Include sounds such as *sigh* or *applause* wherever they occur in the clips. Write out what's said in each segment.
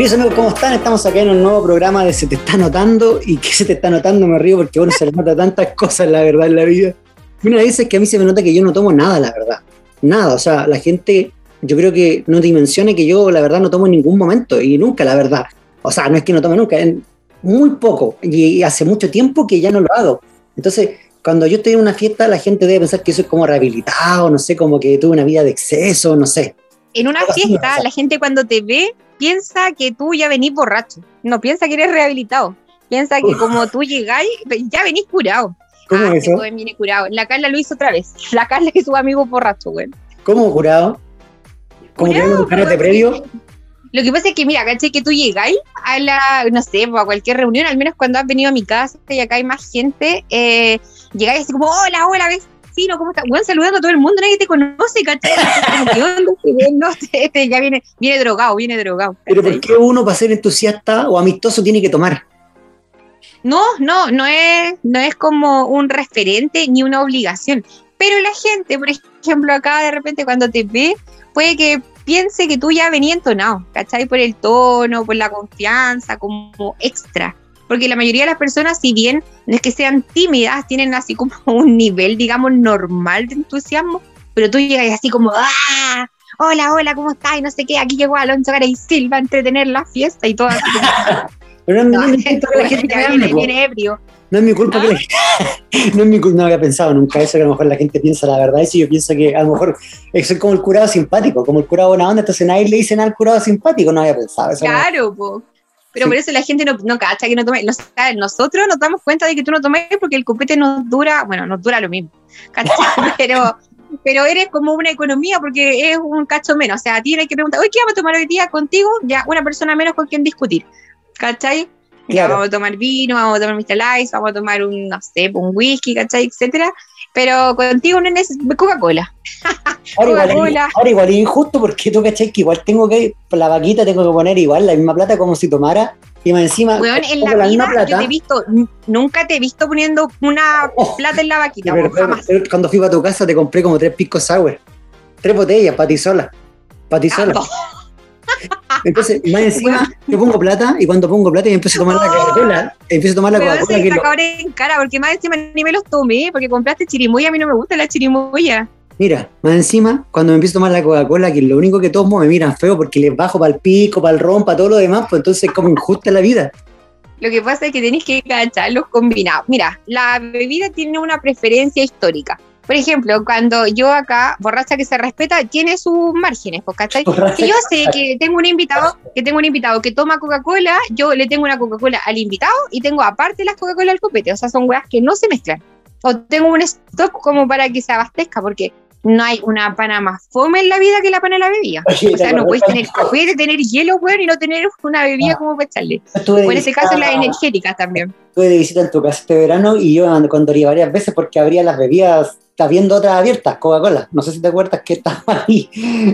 Queridos amigos, ¿cómo están? Estamos acá en un nuevo programa de Se te está notando. ¿Y qué se te está notando? Me río porque uno se le nota tantas cosas, la verdad, en la vida. Una vez es que a mí se me nota que yo no tomo nada, la verdad. Nada. O sea, la gente, yo creo que no dimensione que yo, la verdad, no tomo en ningún momento y nunca, la verdad. O sea, no es que no tome nunca, muy poco. Y hace mucho tiempo que ya no lo hago. Entonces, cuando yo estoy en una fiesta, la gente debe pensar que eso es como rehabilitado, no sé, como que tuve una vida de exceso, no sé. En una fiesta, la gente cuando te ve piensa que tú ya venís borracho, no piensa que eres rehabilitado, piensa que como tú llegáis, ya venís curado. ¿Cómo ah, es eso? viene curado. La Carla lo hizo otra vez. *laughs* La Carla es su amigo borracho, güey. ¿Cómo curado? ¿Cómo curado, que de previo? Lo que pasa es que, mira, caché que tú llegáis a la, no sé, a cualquier reunión, al menos cuando has venido a mi casa y acá hay más gente, eh, llegáis así como, hola, hola, vecino, ¿cómo estás? Bueno, saludando a todo el mundo, nadie te conoce, ¿cachai? no, este, *laughs* este ya viene, viene drogado, viene drogado. Pero ¿por qué uno para ser entusiasta o amistoso tiene que tomar? No, no, no es, no es como un referente ni una obligación. Pero la gente, por ejemplo, acá de repente cuando te ve, puede que piense que tú ya venías entonado, ¿cachai? Por el tono, por la confianza, como extra porque la mayoría de las personas, si bien no es que sean tímidas, tienen así como *laughs* un nivel, digamos, normal de entusiasmo, pero tú llegas así como, ¡ah! Hola, hola, ¿cómo estás? Y no sé qué, aquí llegó Alonso Garay Silva a entretener la fiesta y todo así *laughs* Pero no, *laughs* viene, viene ebrio. No es mi culpa que gente. No es mi culpa, no había pensado nunca eso, que a lo mejor la gente piensa la verdad. Eso yo pienso que a lo mejor es como el curado simpático, como el curado buena onda, entonces nadie le dicen al curado simpático, no había pensado eso. Claro, pues. Pero por eso la gente no, no cacha que no tome. nosotros nos damos cuenta de que tú no tomes porque el copete nos dura, bueno, nos dura lo mismo. *laughs* pero, pero eres como una economía porque es un cacho menos. O sea, a ti hay que preguntar, oye, ¿qué vamos a tomar hoy día contigo? Ya, una persona menos con quien discutir. ¿Cachai? Ya vamos a tomar vino, vamos a tomar Mr. Lice, vamos a tomar un, no sé, un whisky, ¿cachai? Etcétera. Pero contigo no es Coca-Cola. Ahora, ahora, igual es injusto porque tú, ¿cachai? Que igual tengo que, la vaquita tengo que poner igual la misma plata como si tomara y más encima. en la, vida plata. yo te he visto, nunca te he visto poniendo una oh, plata en la vaquita. Cuando fui a tu casa te compré como tres picos sour. Tres botellas para ti Entonces, más encima, yo pongo plata y cuando pongo plata y empiezo a tomar la Coca-Cola, empiezo a tomar la Coca-Cola. Que lo... en cara, porque más encima ni me los tomé, porque compraste chirimoya, a mí no me gusta la chirimoya. Mira, más encima, cuando me empiezo a tomar la Coca-Cola, que lo único que tomo me miran feo porque les bajo para el pico, para el ron, para todo lo demás, pues entonces es como injusta la vida. Lo que pasa es que tenéis que cachar los combinados. Mira, la bebida tiene una preferencia histórica. Por ejemplo, cuando yo acá, borracha que se respeta, tiene sus márgenes, pues, ¿cachai? Si yo sé que tengo un invitado, que tengo un invitado que toma Coca-Cola, yo le tengo una Coca-Cola al invitado y tengo aparte las Coca-Cola al copete. O sea, son weas que no se mezclan. O tengo un stock como para que se abastezca, porque no hay una pana más fome en la vida que la pana de la bebida. o sea, no puedes tener, puedes tener hielo, weón, y no tener una bebida como para echarle. O en ese caso, las energéticas también. Estuve de visita en tu casa este verano y yo cuando varias veces porque habría las bebidas está viendo otras abiertas, Coca-Cola. No sé si te acuerdas que estaba *laughs* ahí.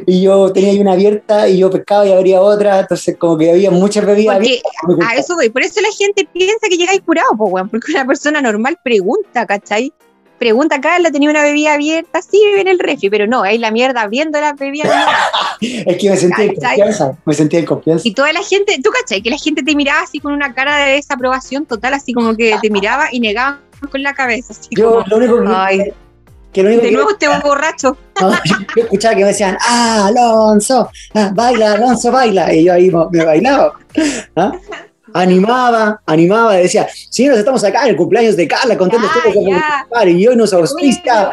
Y yo tenía ahí una abierta y yo pescaba y abría otra. Entonces, como que había muchas bebidas. a eso voy. Por eso la gente piensa que llegáis curado, Porque una persona normal pregunta, ¿cachai? Pregunta, Carla, tenía una bebida abierta, sí, en el refri, pero no, ahí la mierda abriendo la bebida. *laughs* es que me sentía en confianza, me sentía en confianza. Y toda la gente, ¿tú cachai? Que la gente te miraba así con una cara de desaprobación total, así como que te miraba y negaba con la cabeza. Yo lo único que, de nuevo este borracho. *laughs* yo escuchaba que me decían, ah, Alonso, ah, baila, Alonso, baila. Y yo ahí me bailaba. ¿ah? *laughs* Animaba, animaba, decía, nos estamos acá en el cumpleaños de Carla, contentos todos de Y hoy nos auspicia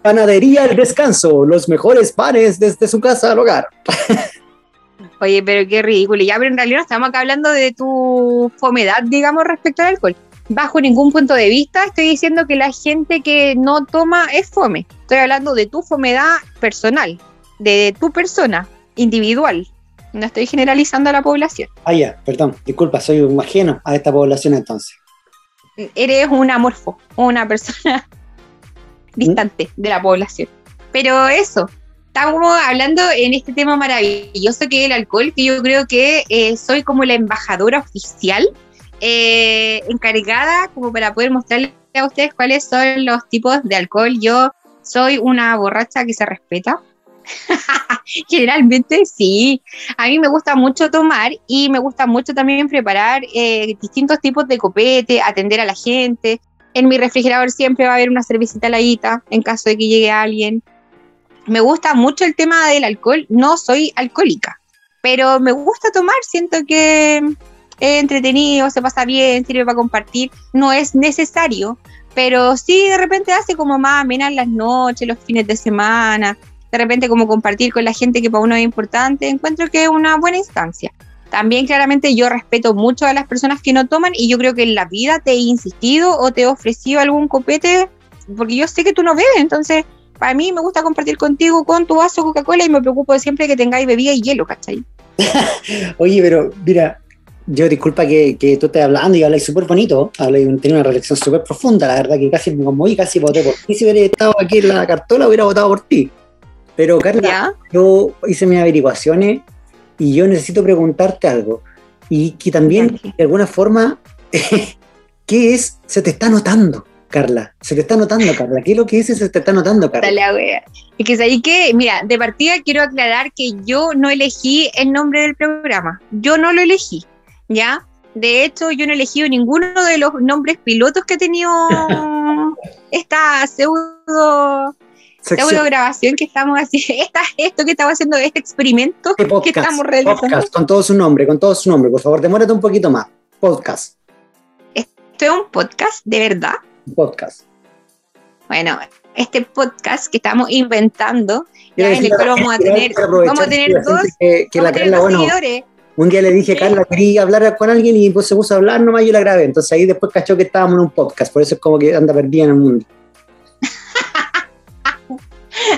Panadería El Descanso, los mejores panes desde su casa al hogar. Oye, pero qué ridículo. Ya, pero en realidad estamos acá hablando de tu fomedad, digamos, respecto al alcohol bajo ningún punto de vista estoy diciendo que la gente que no toma es fome. Estoy hablando de tu fomedad personal, de tu persona, individual. No estoy generalizando a la población. Ah, ya, perdón, disculpa, soy un ajeno a esta población entonces. Eres un amorfo, una persona distante de la población. Pero eso, estamos hablando en este tema maravilloso que es el alcohol, que yo creo que eh, soy como la embajadora oficial eh, encargada como para poder mostrarles a ustedes cuáles son los tipos de alcohol. Yo soy una borracha que se respeta. *laughs* Generalmente sí. A mí me gusta mucho tomar y me gusta mucho también preparar eh, distintos tipos de copete, atender a la gente. En mi refrigerador siempre va a haber una cervecita ladita en caso de que llegue alguien. Me gusta mucho el tema del alcohol. No soy alcohólica, pero me gusta tomar. Siento que es entretenido, se pasa bien, sirve para compartir. No es necesario, pero sí de repente hace como más amenas las noches, los fines de semana de repente como compartir con la gente que para uno es importante, encuentro que es una buena instancia. También claramente yo respeto mucho a las personas que no toman y yo creo que en la vida te he insistido o te he ofrecido algún copete porque yo sé que tú no bebes, entonces para mí me gusta compartir contigo con tu vaso Coca-Cola y me preocupo siempre que tengáis bebida y hielo, ¿cachai? *laughs* Oye, pero mira, yo disculpa que, que tú estés hablando y habláis súper bonito, habláis, tenía una reflexión súper profunda, la verdad que casi me conmoví, casi voté por ti. Si hubiera estado aquí en la cartola, hubiera votado por ti. Pero Carla, yo hice mis averiguaciones y yo necesito preguntarte algo. Y que también, de alguna forma, *laughs* ¿qué es? Se te está notando, Carla. Se te está notando, Carla. ¿Qué es lo que es se te está notando, Carla? Dale, wea. Es que ahí que, mira, de partida quiero aclarar que yo no elegí el nombre del programa. Yo no lo elegí, ¿ya? De hecho, yo no he elegido ninguno de los nombres pilotos que ha tenido *laughs* esta pseudo grabación que estamos haciendo, *laughs* esta, esto que estamos haciendo, este experimento podcast, que estamos realizando. Podcast, con todo su nombre, con todo su nombre, por favor, demórate un poquito más. Podcast. ¿Esto es un podcast de verdad? Podcast. Bueno, este podcast que estamos inventando, ya en el cual vamos a tener, vamos a tener dos, que, que la Carla, bueno, seguidores. Un día le dije, Carla, quería hablar con alguien y pues se puso a hablar nomás y yo la grabé. Entonces ahí después cachó que estábamos en un podcast, por eso es como que anda perdida en el mundo. *laughs*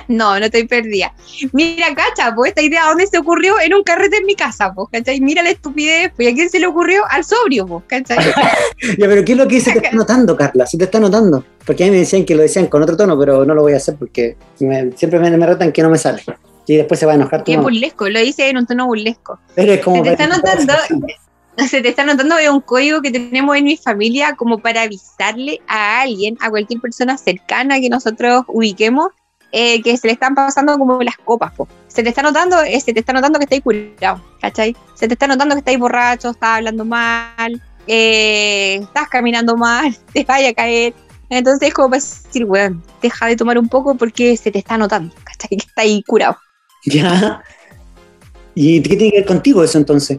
No, no estoy perdida. Mira, cacha, pues esta idea, ¿dónde se ocurrió? En un carrete en mi casa, pues, ¿cachai? Mira la estupidez, pues, ¿a quién se le ocurrió? Al sobrio, pues, ¿cachai? *laughs* ya, pero ¿qué es lo que se te *laughs* está notando, Carla? Se te está notando. Porque a mí me decían que lo decían con otro tono, pero no lo voy a hacer porque siempre me, me que no me sale. Y después se va a enojar. Qué burlesco, lo dice en un tono burlesco. Pero como se te está notando, *laughs* se te está notando de un código que tenemos en mi familia como para avisarle a alguien, a cualquier persona cercana que nosotros ubiquemos, eh, que se le están pasando como las copas. Se te está notando, eh, se te está notando que estáis curado, ¿cachai? Se te está notando que estáis borracho, estás hablando mal, eh, estás caminando mal, *laughs* te vaya a caer. Entonces es como para decir, weón, deja de tomar un poco porque se te está notando, ¿cachai? Que está ahí curado. *laughs* Ya. ¿Y qué tiene que ver contigo eso entonces?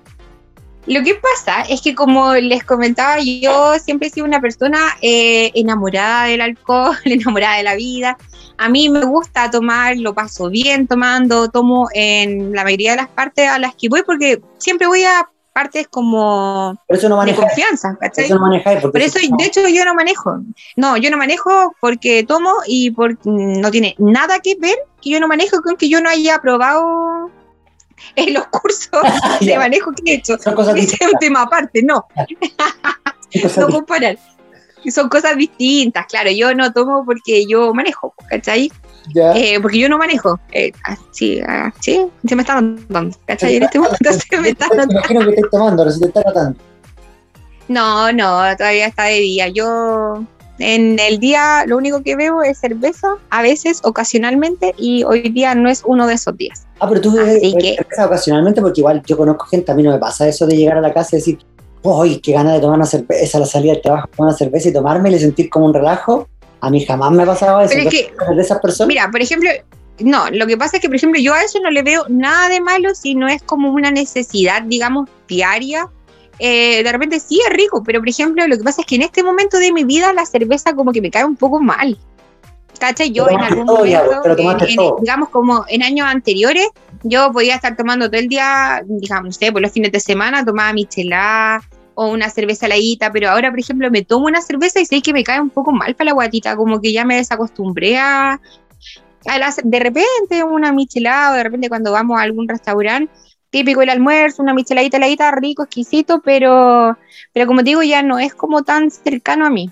Lo que pasa es que como les comentaba, yo siempre he sido una persona enamorada del alcohol, *laughs* enamorada de la vida, a mí me gusta tomar, lo paso bien tomando, tomo en la mayoría de las partes a las que voy porque siempre voy a partes como de confianza, ¿cachai? Por eso no Por eso, de hecho, yo no manejo. No, yo no manejo porque tomo y porque no tiene nada que ver que yo no manejo con que yo no haya probado en los cursos *laughs* de manejo que he hecho. Son cosas es un tema aparte, no. *laughs* no comparar son cosas distintas, claro, yo no tomo porque yo manejo, ¿cachai? Eh, porque yo no manejo. Eh, sí, ah, sí, se me está notando, ¿cachai? En este momento *laughs* se me está notando. imagino que estés tomando, no se te está notando. No, no, todavía está de día. Yo en el día lo único que bebo es cerveza, a veces, ocasionalmente, y hoy día no es uno de esos días. Ah, pero tú bebes cerveza ocasionalmente, porque igual yo conozco gente, a mí no me pasa eso de llegar a la casa y decir, ¡Uy, qué ganas de tomar una cerveza a la salida del trabajo! Tomar una cerveza y tomarme y sentir como un relajo. A mí jamás me ha pasado eso. Pero es que, de esas personas. Mira, por ejemplo, no, lo que pasa es que, por ejemplo, yo a eso no le veo nada de malo si no es como una necesidad, digamos, diaria. Eh, de repente sí es rico, pero por ejemplo, lo que pasa es que en este momento de mi vida la cerveza como que me cae un poco mal. ¿Cachai? Yo en algún momento, digamos como en años anteriores, yo podía estar tomando todo el día, digamos, no sé, por los fines de semana tomaba michelada o una cerveza ladita, pero ahora, por ejemplo, me tomo una cerveza y sé que me cae un poco mal para la guatita, como que ya me desacostumbré a, de repente una michelada, de repente cuando vamos a algún restaurante, típico el almuerzo, una micheladita ladita, rico, exquisito, pero, pero como digo, ya no es como tan cercano a mí.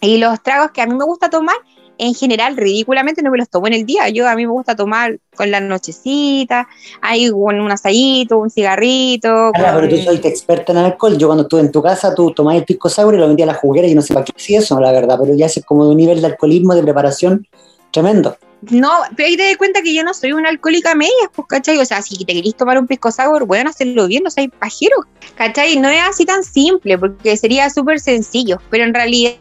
Y los tragos que a mí me gusta tomar en general, ridículamente no me los tomo en el día. Yo a mí me gusta tomar con la nochecita, ahí con un asadito, un cigarrito. Claro, pero tú soy experta en alcohol. Yo cuando estuve en tu casa, tú tomabas el pisco sour y lo vendías a la juguera y no sé para qué hacía eso, la verdad, pero ya es como de un nivel de alcoholismo, de preparación tremendo. No, pero ahí te das cuenta que yo no soy una alcohólica media, pues, ¿cachai? O sea, si te querís tomar un pisco sour, bueno, hacerlo bien, no seas pajero, ¿cachai? No es así tan simple, porque sería súper sencillo, pero en realidad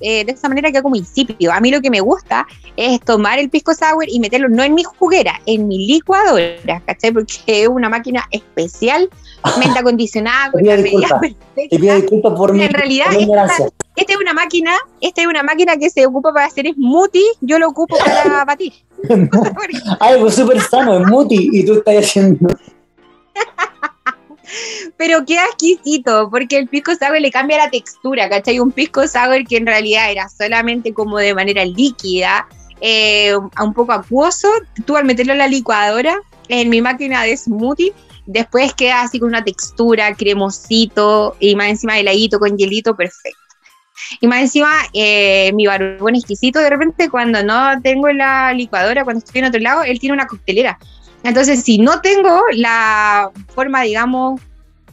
eh, de esa manera queda como insípido. A mí lo que me gusta es tomar el pisco sour y meterlo no en mi juguera, en mi licuadora, ¿cachai? Porque es una máquina especial, *laughs* mente acondicionada, con la Te pido disculpas por mi En realidad, esta, es una máquina, esta es una máquina que se ocupa para hacer smoothie, yo lo ocupo para *laughs* batir. Algo súper sano, smoothie, y tú estás haciendo... *laughs* Pero qué exquisito, porque el pisco sour le cambia la textura, ¿cachai? Un pisco sour que en realidad era solamente como de manera líquida, eh, un poco acuoso, tú al meterlo en la licuadora, en mi máquina de smoothie, después queda así con una textura cremosito y más encima heladito con hielito, perfecto. Y más encima, eh, mi barbón exquisito, de repente cuando no tengo la licuadora, cuando estoy en otro lado, él tiene una coctelera. Entonces, si no tengo la forma, digamos,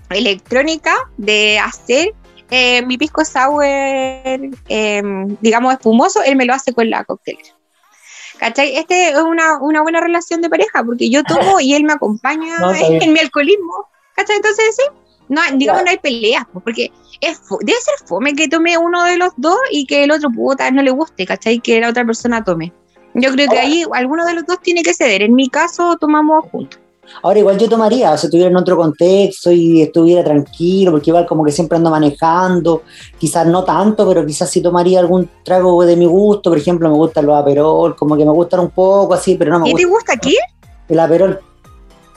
electrónica de hacer eh, mi pisco sour, em, digamos, espumoso, él me lo hace con la coctelera. ¿Cachai? Este es una, buena relación de pareja, porque yo *laughs* tomo y él me acompaña en, mi alcoholismo. ¿Cachai? Entonces, sí, no, digamos, no hay peleas, porque es, debe ser fome que tome uno de los dos y que el otro puta no le guste, ¿cachai? Que la otra persona tome. Yo creo que ahí alguno de los dos tiene que ceder. En mi caso, tomamos juntos. Ahora igual yo tomaría, o sea, estuviera en otro contexto y estuviera tranquilo, porque igual como que siempre ando manejando, quizás no tanto, pero quizás sí tomaría algún trago de mi gusto, por ejemplo, me gustan los aperol, como que me gustan un poco así, pero no me gusta. ¿Y te gusta qué? El aperol.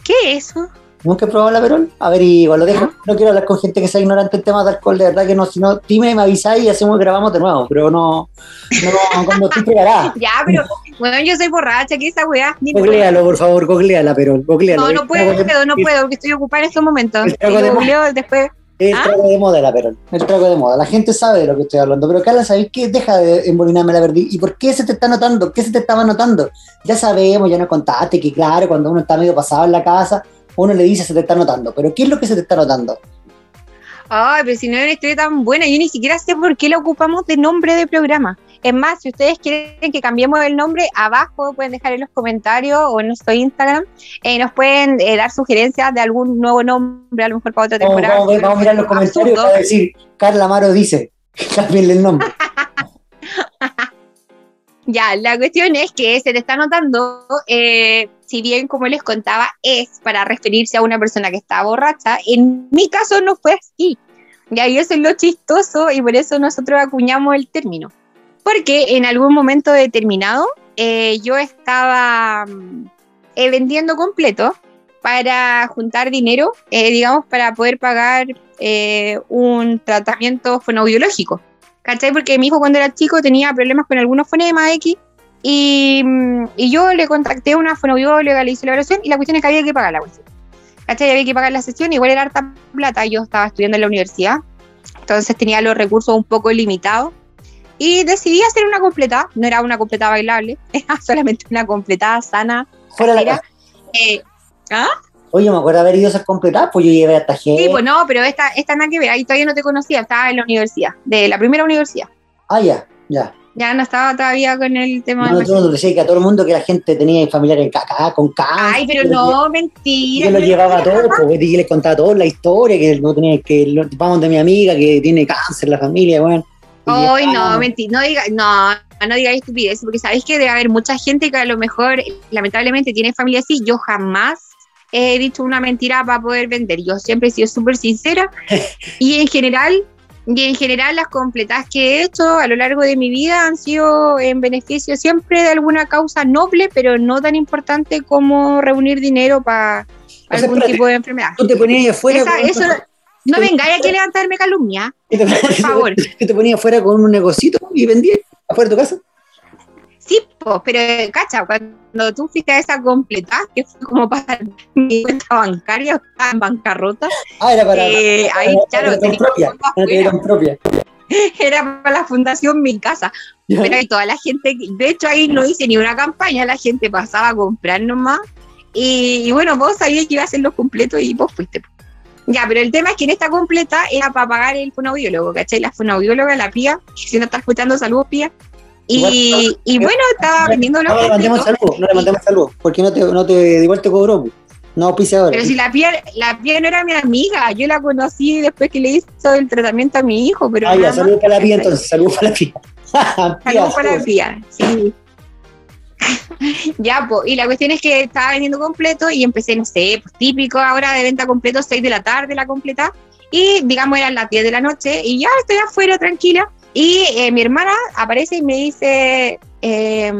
¿Qué es eso? ¿Nunca he probado el Aperol? A ver, igual lo dejo. No quiero hablar con gente que sea ignorante en temas de alcohol, de verdad que no. Si no, dime, me avisáis y hacemos grabamos de nuevo, pero no, no tú preparada. *laughs* ya, pero bueno, yo soy borracha, ¿qué esa weá? Googlealo, por favor, googleala, pero googlealo. No, no puedo, no puedo, porque estoy ocupada en estos momentos. El trago de después. El ¿Ah? trago de moda, el Aperol. El trago de moda. La gente sabe de lo que estoy hablando. Pero Carla, ¿sabéis qué? Deja de embolinarme la verdad. ¿Y por qué se te está notando? ¿Qué se te estaba notando? Ya sabemos, ya nos contaste que, claro, cuando uno está medio pasado en la casa uno le dice se te está notando, pero ¿qué es lo que se te está notando? Ay, pero si no es una historia tan buena, yo ni siquiera sé por qué la ocupamos de nombre de programa. Es más, si ustedes quieren que cambiemos el nombre, abajo pueden dejar en los comentarios o en nuestro Instagram, eh, nos pueden eh, dar sugerencias de algún nuevo nombre, a lo mejor para otra temporada. Vamos, a mirar los comentarios para decir, Carla Amaro dice, *laughs* cámbienle el nombre. *laughs* Ya, la cuestión es que se te está notando, eh, si bien como les contaba, es para referirse a una persona que está borracha, en mi caso no fue así. Y eso es lo chistoso y por eso nosotros acuñamos el término. Porque en algún momento determinado eh, yo estaba eh, vendiendo completo para juntar dinero, digamos, para poder pagar un tratamiento fonobiológico. ¿cachai? Porque mi hijo cuando era chico tenía problemas con algunos fonemas X y, y yo le contacté a una fonobióloga, le hice la evaluación y la cuestión es que había que pagar la cuestión. ¿Cachai? Había que pagar la sesión, igual era harta plata, yo estaba estudiando en la universidad, entonces tenía los recursos un poco limitados y decidí hacer una completa, no era una completa bailable, *laughs* era solamente una completada sana. Fuera la eh, ¿Ah? Oye, me acuerdo haber ido a esas completadas, pues yo llevé hasta G. Sí, pues no, pero esta, esta nada que ver, ahí todavía no te conocía, estaba en la universidad, de la primera universidad. Ah, ya, ya. Ya no estaba todavía con el tema no, de. No, decía que a todo el mundo que la gente tenía familiares caca, con cáncer. Ay, pero no, mentira. Yo lo llevaba a todos, pues y les contaba toda la historia, que no tenía que. Vamos de mi amiga que tiene cáncer, la familia, bueno. Ay, no, mentira, no diga, no, no digáis estupidez, porque sabéis que debe haber mucha gente que a lo mejor, lamentablemente, tiene familia así. Yo jamás he dicho una mentira para poder vender. Yo siempre he sido súper sincera *laughs* y en general, y en general las completas que he hecho a lo largo de mi vida han sido en beneficio siempre de alguna causa noble, pero no tan importante como reunir dinero para algún tipo de enfermedad. Tú te ponías afuera. eso, no vengáis aquí a levantarme calumnia, por favor. *laughs* te ponías afuera con un negocito y vendías afuera de tu casa? Sí, pero cacha, cuando tú fuiste a esa completa, que fue como para *laughs* mi cuenta bancaria, estaba en bancarrota. Ah, era para. Eh, ahí, claro, propia, propia. *laughs* Era para la fundación Mi Casa. Pero ahí toda la gente, de hecho ahí no hice ni una campaña, la gente pasaba a comprar nomás. Y, bueno, vos sabías que iba a hacer los completos y vos fuiste. Ya, pero el tema es que en esta completa era para pagar el fonoaudiólogo, ¿cachai? La fonoaudióloga, la pía, si no está escuchando, saludos pía, Y, y bueno, estaba vendiendo los No le mandemos salud, no le mandemos salud, porque no te, no te, igual te cobró. No, ahora. Pero si la piel, la piel no era mi amiga, yo la conocí después que le hizo el tratamiento a mi hijo. Pero ah, ya, salud para la pía entonces, salud para la pía. *laughs* salud para la pía, sí. *laughs* ya, pues, y la cuestión es que estaba vendiendo completo y empecé, no sé, pues típico ahora de venta completo, 6 de la tarde la completa, y digamos eran las 10 de la noche, y ya estoy afuera tranquila, y eh, mi hermana aparece y me dice, eh,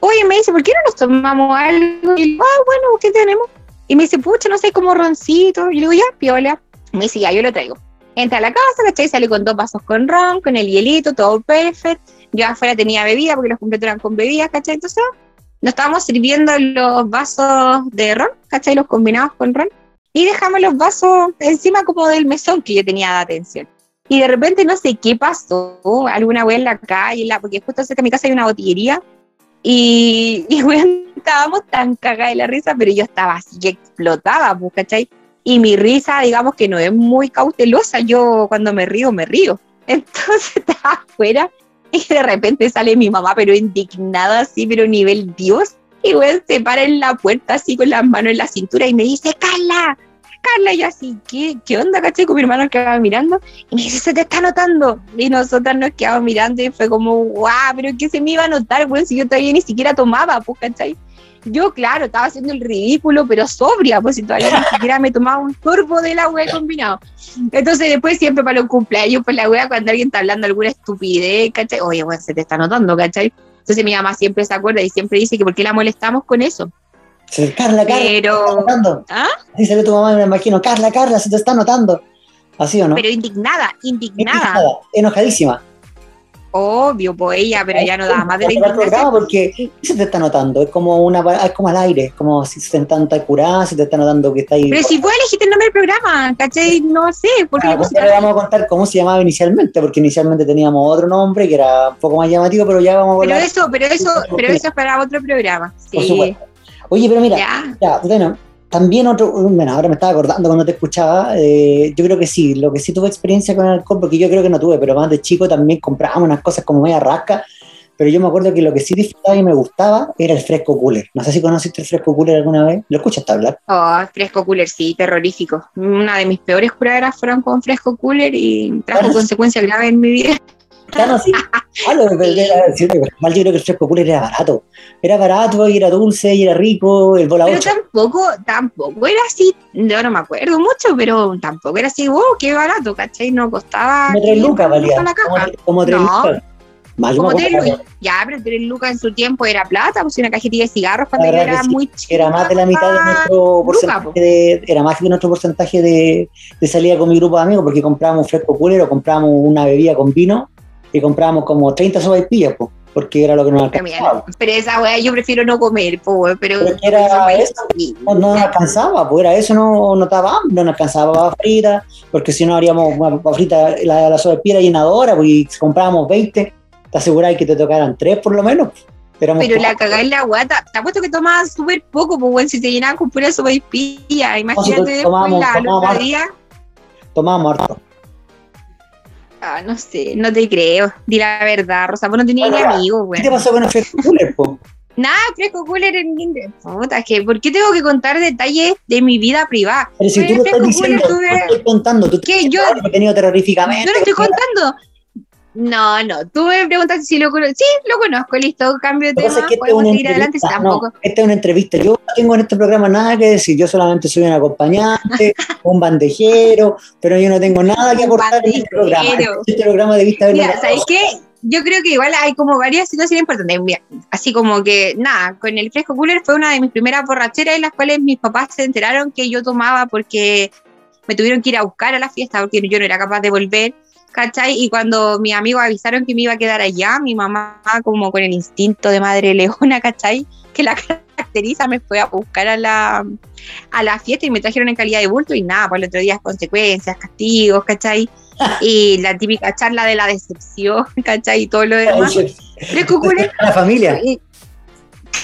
oye, me dice, ¿por qué no nos tomamos algo? Y yo, ah, bueno, ¿qué tenemos? Y me dice, pucha, no sé, como roncito. Y le digo, ya, piola. Me dice, ya, yo lo traigo. Entra a la casa, ¿cachai? Sale con dos vasos con ron, con el hielito, todo perfecto. Yo afuera tenía bebida, porque los completos eran con bebidas, ¿cachai? Entonces, nos estábamos sirviendo los vasos de ron, ¿cachai? Los combinados con ron. Y dejamos los vasos encima como del mesón que yo tenía de atención. Y de repente no sé qué pasó, alguna vez en la calle, la, porque justo cerca de mi casa hay una botillería, y, *laughs* y bueno, estábamos tan cagadas de la risa, pero yo estaba así que explotaba, pues, ¿cachai? Y mi risa, digamos que no es muy cautelosa, yo cuando me río, me río. *laughs* Entonces estaba afuera y de repente sale mi mamá, pero indignada así, pero nivel Dios. Y güey, se para en la puerta así con las manos en la cintura y me dice, Carla, Y así, ¿qué, qué onda, caché? Con mi hermano que va mirando, y me dice, se te está notando. Y nosotras nos quedamos mirando y fue como, guau, pero ¿qué se me iba a notar, güey? Si yo todavía ni siquiera tomaba, pues, ¿cachai? Yo, claro, estaba haciendo el ridículo, pero sobria, pues si todavía ni siquiera me tomaba un turbo de la wea combinado. Entonces, después, siempre para los cumpleaños, pues la wea, cuando alguien está hablando alguna estupidez, ¿cachai? Oye, bueno, se te está notando, ¿cachai? Entonces, mi mamá siempre se acuerda y siempre dice que por qué la molestamos con eso. Carla, Carla, pero... ¿Ah? Dice tu mamá, me imagino, Carla, Carla, se te está notando. ¿Así o no? Pero indignada, indignada. Enojadísima. Obvio, pues ella, pero ya no da más de la indignación. porque se te está notando, es como una es como al aire, es como si se está curada, se te está notando que está ahí. Pero si puedes elegir el nombre del programa, ¿cachai? No sé, porque ah, pues le vamos a contar cómo se llamaba inicialmente, porque inicialmente teníamos otro nombre que era un poco más llamativo, pero ya vamos a. Pero eso, pero eso, pero eso es para otro programa. Sí. Oye, pero mira, ya, bueno, también otro, bueno, ahora me estaba acordando cuando te escuchaba, eh, yo creo que sí, lo que sí tuve experiencia con el alcohol, porque yo creo que no tuve, pero más de chico también comprábamos unas cosas como media rasca, pero yo me acuerdo que lo que sí disfrutaba y me gustaba era el fresco cooler. No sé si conociste el fresco cooler alguna vez. ¿Lo escuchaste hablar? Oh, fresco cooler, sí, terrorífico. Una de mis peores curaderas fueron con fresco cooler y trajo consecuencias graves en mi vida. Claro, sí. Ah, lo, *laughs* yo creo que el fresco cooler era barato. Era barato y era dulce y era rico, el bola Pero tampoco, tampoco era así, yo no me acuerdo mucho, pero tampoco era así, wow, qué barato, ¿cachai? No costaba. Como tres lucas valía. Como, como tres lucas. como tres lucas. Ya, pero tres lucas en su tiempo era plata, pues una cajetilla de cigarros cuando yo era muy chico. Era más de la mitad de nuestro porcentaje de, era más de nuestro porcentaje de, de salida con mi grupo de amigos, porque comprábamos un fresco cooler o comprábamos una bebida con vino y comprábamos como 30 sopaipillas, pues, porque era lo que nos alcanzaba. Pero esa weá yo prefiero no comer, pues, pero... era eso, no, no nos alcanzaba, pues era eso, no, no estaba no nos alcanzaba papa frita, porque si no haríamos papa frita, la, la sopaipilla llenadora, pues, y comprábamos 20, te aseguráis que te tocaran 3 por lo menos. pero la cagá en la guata, te apuesto que tomabas súper poco, pues, bueno, si te llenaban con pura sopaipilla, imagínate no, después la, tomábamos, día. Tomábamos harto. Ah, no sé, no te creo. Di la verdad, Rosa, vos no tenías ni amigos, güey. ¿Qué te pasó con el Fresco Cooler, po? Nada, Fresco Cooler en Puta, que ¿por qué tengo que contar detalles de mi vida privada? Pero si tú lo estás diciendo, tuve... estoy contando, tú ¿Qué? Yo, he tenido terroríficamente. No lo estoy contando. No, no, tú me preguntas si lo conozco. Sí, lo conozco, listo, cambio de tema, es que podemos seguir adelante tampoco. esta es una entrevista, yo no tengo en este programa nada que decir, yo solamente soy un acompañante, *laughs* un bandejero, pero yo no tengo nada que aportar en este programa. Este programa de vista Mira, ¿sabes qué? Yo creo que igual hay como varias situaciones importantes. Así como que, nada, con el fresco cooler fue una de mis primeras borracheras en las cuales mis papás se enteraron que yo tomaba porque me tuvieron que ir a buscar a la fiesta porque yo no era capaz de volver ¿cachai? Y cuando mis amigos avisaron que me iba a quedar allá, mi mamá, como con el instinto de madre leona, ¿cachai? Que la *laughs* caracteriza, me fue a buscar a la, a la fiesta y me trajeron en calidad de bulto y nada, pues el otro día consecuencias, castigos, ¿cachai? *laughs* Y la típica charla de la decepción, *laughs* ¿cachai? Y todo lo demás. La familia.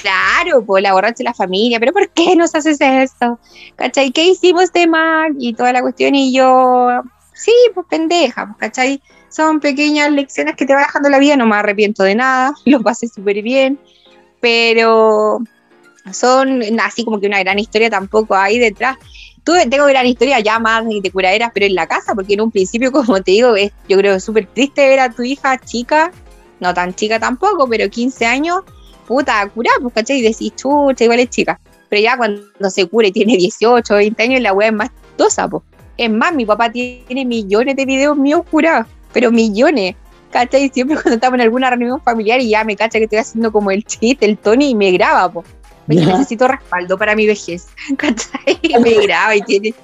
Claro, pues la borracha de la familia, pero ¿por qué nos haces esto? ¿Cachai? ¿Qué hicimos de mal? Y toda la cuestión, y yo Sí, pues pendeja, pues, ¿cachai? Son pequeñas lecciones que te va dejando la vida, no me arrepiento de nada, *laughs* lo pasé súper bien, pero son así como que una gran historia tampoco hay detrás. Tuve, tengo gran historia ya más de curaderas, pero en la casa, porque en un principio, *laughs* como te digo, es, yo creo súper triste ver a tu hija chica, no tan chica tampoco, pero 15 años, puta, curar, pues, ¿cachai? Y decís, chucha, igual es chica. Pero ya cuando se cura y tiene 18, 20 años, la weá es más tosa, pues. Es más, mi papá tiene millones de videos míos curados, pero millones. ¿Cachai? Siempre *laughs* cuando estamos en alguna reunión familiar y ya me cacha que estoy haciendo como el chiste, el Tony y me graba, pues. Necesito respaldo para mi vejez. *laughs* ¿Cachai? Y me graba y tiene,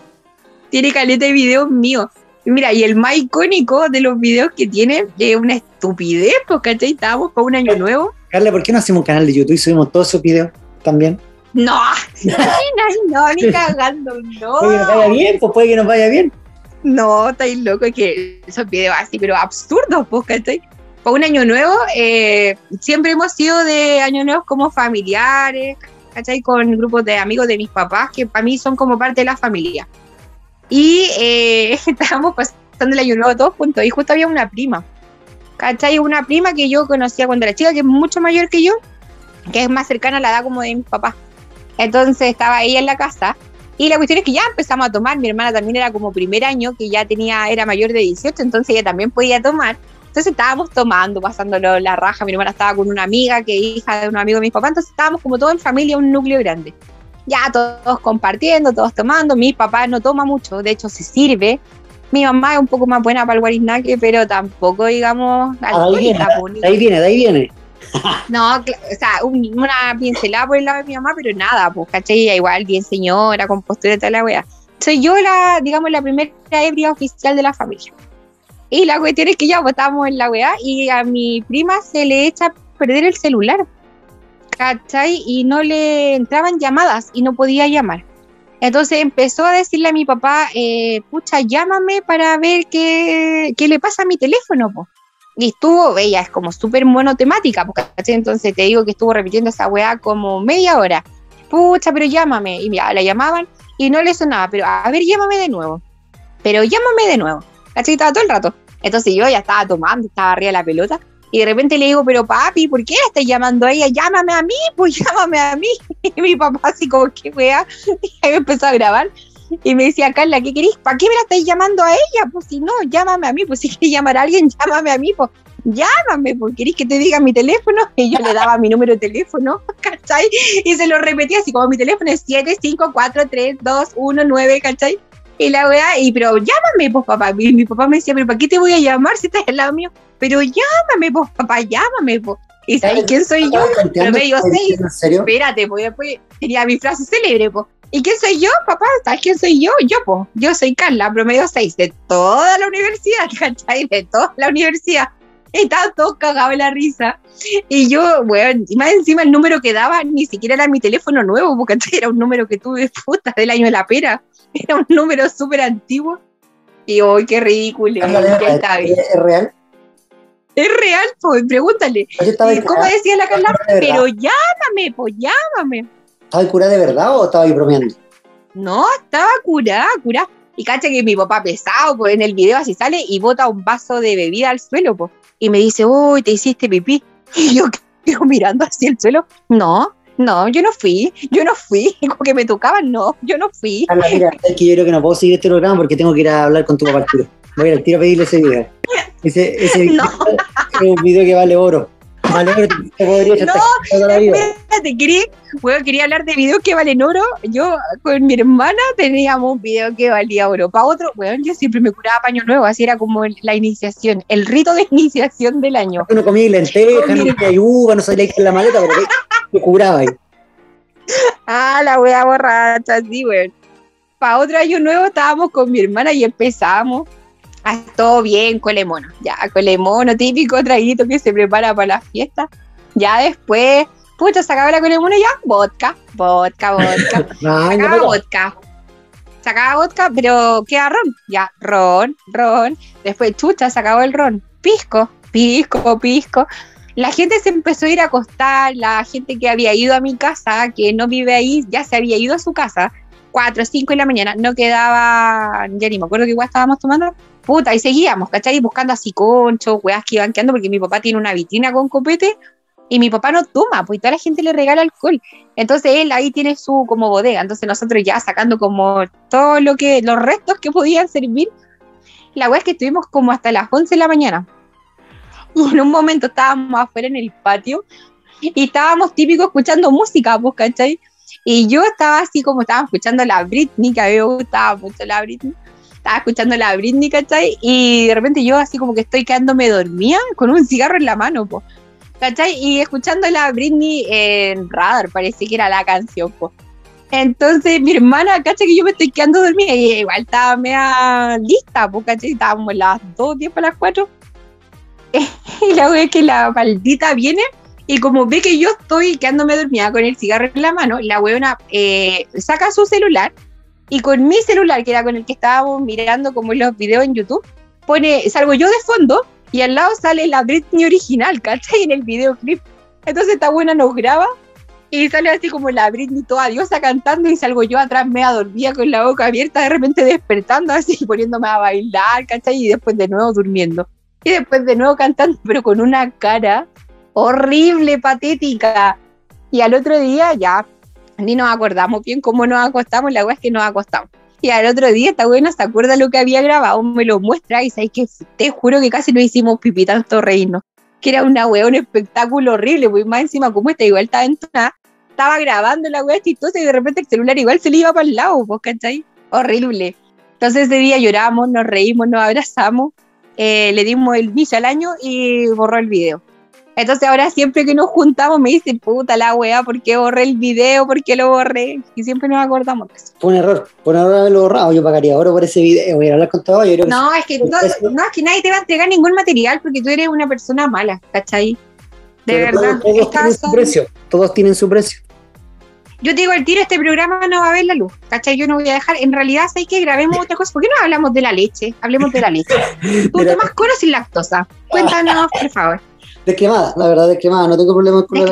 tiene caleta de videos míos. mira, y el más icónico de los videos que tiene es una estupidez, pues, ¿cachai? Estábamos para un año nuevo. Carla, ¿por qué no hacemos un canal de YouTube y subimos todos esos videos también? No, *laughs* no, no, ni cagando, no. Puede que nos vaya bien, pues puede que nos vaya bien. No, estáis loco, es que esos videos así, pero absurdos, pues, ¿cachai? Para un año nuevo, eh, siempre hemos sido de año nuevo como familiares, ¿cachai? Con grupos de amigos de mis papás, que para mí son como parte de la familia. Y eh, *laughs* estábamos pasando el año nuevo todos juntos, y justo había una prima, ¿cachai? Una prima que yo conocía cuando era chica, que es mucho mayor que yo, que es más cercana a la edad como de mis papás. Entonces estaba ella en la casa y la cuestión es que ya empezamos a tomar, mi hermana también era como primer año, que ya tenía, era mayor de 18, entonces ella también podía tomar. Entonces estábamos tomando, pasándolo la raja, mi hermana estaba con una amiga que es hija de un amigo de mis papás, entonces estábamos como todo en familia, un núcleo grande. Ya todos compartiendo, todos tomando, mi papá no toma mucho, de hecho se sirve. Mi mamá es un poco más buena para el guariznaque, pero tampoco, digamos, ahí viene, ahí viene, de ahí viene. *laughs* No, o sea, una pincelada por el lado de mi mamá, pero nada, pues, ¿cachai? Igual, bien señora, con postura y tal la wea. Soy yo la, digamos, la primera ebria oficial de la familia. Y la cuestión es que ya votamos en la wea y a mi prima se le echa a perder el celular. ¿Cachai? Y no le entraban llamadas y no podía llamar. Entonces empezó a decirle a mi papá, eh, pucha, llámame para ver qué, qué le pasa a mi teléfono, pues y estuvo, ella es como súper monotemática, porque entonces te digo que estuvo repitiendo esa weá como media hora. Pucha, pero llámame. Y ya la llamaban y no le sonaba, pero a ver, llámame de nuevo. Pero llámame de nuevo. ¿Cachai? Estaba todo el rato. Entonces yo ya estaba tomando, estaba arriba de la pelota. Y de repente le digo, pero papi, ¿por qué estás llamando a ella? Llámame a mí, pues *laughs* llámame a mí. Y mi papá así como, ¿qué weá? *laughs* Y ahí empezó a grabar. *laughs* Y me decía, Carla, ¿qué querés? ¿Para qué me la estáis llamando a ella? Pues si no, llámame a mí, pues si *laughs* quieres llamar a alguien, llámame a mí, pues llámame, pues querés que te diga mi teléfono. *laughs* Y yo le daba mi número de teléfono, ¿cachai? Y se lo repetía así como mi teléfono es 7543219, ¿cachai? Y la weá, y pero llámame, pues papá. Y mi papá me decía, pero ¿para qué te voy a llamar si estás al lado mío? Pero llámame, pues papá, llámame, pues. ¿Y sabes quién soy yo? Pero me digo, seis. Espérate, pues después tenía mi frase célebre, pues. ¿Y quién soy yo, papá? ¿Sabes quién soy yo? Yo, pues. Yo soy Carla, promedio 6 de toda la universidad, *laughs* ¿cachai? De toda la universidad. Estaba todo cagado en la risa. Y yo, bueno, más encima el número que daba ni siquiera era mi teléfono nuevo, porque era un número que tuve *laughs* puta del año de la pera. Era un número súper antiguo. Y hoy, qué ridículo. ¿Es real? Es real, pues, pregúntale. ¿Cómo decía la Carla? Pero llámame, pues llámame. ¿Estaba curada de verdad o estaba ahí bromeando? No, estaba curada, curada. Y cacha que mi papá pesado, pues en el video así sale y bota un vaso de bebida al suelo, pues. Y me dice, uy, te hiciste pipí. *laughs* Y yo quedo mirando hacia el suelo. No, no, yo no fui, yo no fui. *laughs* Como que me tocaban, no, yo no fui. Carla, mira, es que yo creo que no puedo seguir este programa porque tengo que ir a hablar con tu papá al tiro. Voy a ir al tiro a pedirle ese video. Ese, ese *laughs* video es un video que vale oro. *laughs* Vale oro, te podría no, espérate, quería, bueno, quería hablar de videos que valen oro. Yo con mi hermana teníamos un video que valía oro. Para otro, bueno, yo siempre me curaba paño nuevo, así era como la iniciación, el rito de *laughs* iniciación del año. No comía lentejas, no comía uva, no salía con la maleta, pero me curaba ahí. *laughs* Ah, la wea borracha, sí, weón. Para otro año nuevo estábamos con mi hermana y empezamos Ah, todo bien, colemono. Ya, colemono, típico traguito que se prepara para la fiesta. Ya después, pucha, sacaba la colemono ya, vodka, vodka, *laughs* vodka. sacaba vodka. Sacaba vodka, pero queda ron. Ya, ron, ron. Después, chucha, sacaba el ron. Pisco, pisco, pisco. La gente se empezó a ir a acostar, la gente que había ido a mi casa, que no vive ahí, ya se había ido a su casa, 4 o 5 de la mañana, no quedaba, ya ni me acuerdo qué igual estábamos tomando, puta, y seguíamos, ¿cachai? Buscando así conchos, weas que iban quedando, porque mi papá tiene una vitrina con copete y mi papá no toma, pues toda la gente le regala alcohol. Entonces él ahí tiene su como bodega, entonces nosotros ya sacando como todo lo que, los restos que podían servir. La wea es que estuvimos como hasta las 11 de la mañana. Y *laughs* en un momento estábamos afuera en el patio y estábamos típicos escuchando música, pues, ¿cachai? Y yo estaba así como estaba escuchando la Britney, que a mí me gustaba mucho la Britney. Estaba escuchando la Britney, ¿cachai? Y de repente yo así como que estoy quedándome dormida con un cigarro en la mano, pues. ¿cachai? Y escuchando la Britney en radar, parece que era la canción, pues. Entonces mi hermana, ¿cachai? Que yo me estoy quedando dormida y igual estaba media lista, pues, ¿cachai? Estábamos las 2, 10 para las 4. *laughs* y la wea es que la maldita viene y como ve que yo estoy quedándome dormida con el cigarro en la mano, la weona eh, saca su celular y con mi celular, que era con el que estábamos mirando como los videos en YouTube, pone, salgo yo de fondo y al lado sale la Britney original, ¿cachai? En el videoclip. Entonces esta buena nos graba y sale así como la Britney toda diosa cantando y salgo yo atrás media dormida con la boca abierta, de repente despertando así, *laughs* poniéndome a bailar, ¿cachai? Y después de nuevo durmiendo. Y después de nuevo cantando, pero con una cara horrible, patética. Y al otro día ya, ni nos acordamos bien cómo nos acostamos, la weá es que nos acostamos. Y al otro día esta buena se acuerda lo que había grabado, me lo muestra y sabes que te juro que casi no hicimos pipí tanto reino. Que era una weá, un espectáculo horrible, pues más encima como esta igual estaba entonada, estaba grabando la weá chistosa y de repente el celular igual se le iba para el lado, pues, ¿cachai? Horrible. Entonces ese día lloramos, nos reímos, nos abrazamos, eh, le dimos el inicio al año y borró el video. Entonces ahora siempre que nos juntamos me dicen, puta la weá, ¿por qué borré el video? ¿Por qué lo borré? Y siempre nos acordamos de eso. Fue un error, fue un error haberlo borrado. Yo pagaría oro por ese video. Voy a hablar con todo. Yo creo No, es que, no, no, es que nadie te va a entregar ningún material porque tú eres una persona mala, ¿cachai? De Pero verdad. Todos, tienen su son- precio. Todos tienen su precio. Yo te digo, el tiro, este programa no va a ver la luz, ¿cachai? Yo no voy a dejar, en realidad, hay que grabemos otra cosa. ¿Por qué no hablamos de la leche? Hablemos de la leche. *laughs* Tú tomas cola sin lactosa. Cuéntanos, por favor. Descremada, la verdad, descremada. No tengo problema con la.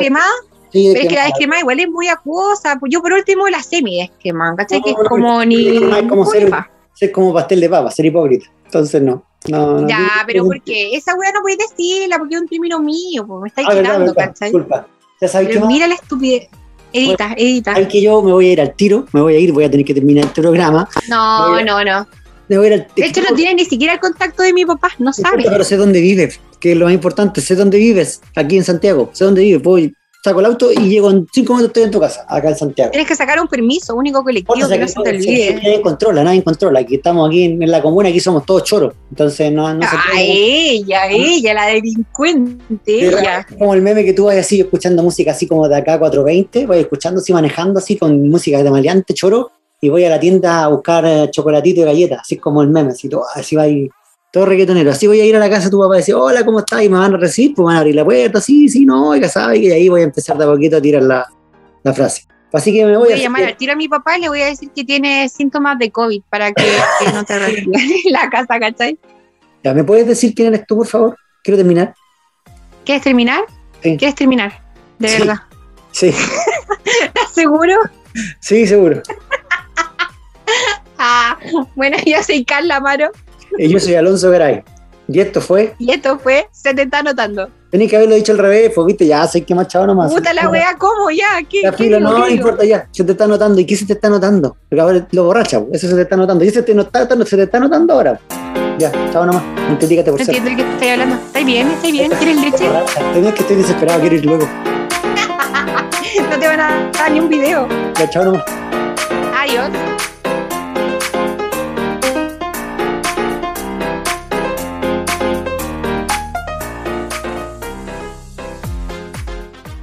Sí, Pero es que la descremada igual es muy acuosa. Pues yo por último la semi descremada, ¿cachai? No, que es no, como ni... es como ser-. Ser como pastel de papa, ser hipócrita. Entonces, no. no, Ya, no- pero no- porque esa weá no podéis decirla porque es un término mío, pues me estáis Ah, quitando, ¿cachai? Disculpa. Ya sabéis que Pero más. mira la estupidez. Edita, edita. Sabéis que yo me voy a ir al tiro, me voy a ir, voy a tener que terminar este programa. No, no, no. Me voy a ir al De hecho, no tiene ni siquiera el contacto de mi papá, no sabe. Pero sé dónde vive, que es lo más importante. Sé dónde vives, aquí en Santiago. Sé dónde vives. Voy, saco el auto y llego en cinco minutos estoy en tu casa, acá en Santiago. Tienes que sacar un permiso único colectivo Importa, que no se te olvide. Nadie controla, nadie controla. Aquí estamos aquí en, en la comuna, aquí somos todos choros. Entonces no, no se Ah, puede- ella, ella, la delincuente, ella. Es como el meme que tú vas así escuchando música así como de acá 420, voy escuchando así, manejando así con música de maleante, choro, y voy a la tienda a buscar chocolatito y galletas, así como el meme, así, todo, así va ahí, todo reggaetonero. Así voy a ir a la casa de tu papá y decir, hola, ¿cómo estás? Y me van a recibir, pues me van a abrir la puerta, sí, sí, no, oiga, sabe, y ahí voy a empezar de a poquito a tirar la, la frase. Así que me voy, Voy a llamar al tiro a mi papá y le voy a decir que tiene síntomas de COVID para que, que no te *laughs* reciban en la casa, ¿cachai? ya, ¿me puedes decir quién eres tú, por favor? Quiero terminar. ¿Quieres terminar? Sí. ¿Quieres terminar? De Sí. verdad. Sí, *laughs* ¿Estás seguro? sí, seguro. *laughs* Ah, bueno, yo soy Carla Amaro yo soy Alonso Garay. Y esto fue, y esto fue Se te está anotando. tenés que haberlo dicho al revés, pues viste, ya sé que machado nomás. Puta la wea, ¿cómo ya? ¿Qué, qué filo, no, importa ya, se te está notando. ¿Y qué se te está notando? Pero ahora lo borracha, po, eso se te está notando. Y se te, no está notando, se te está notando ahora. Ya, chao nomás. Multiplícate por No entiendo de qué estoy hablando. ¿Estás bien? ¿Estás bien? ¿Quieres leche? Tenés que estoy desesperado, quiero ir luego. *laughs* No te van a dar ni un video. Ya, chao nomás. Adiós.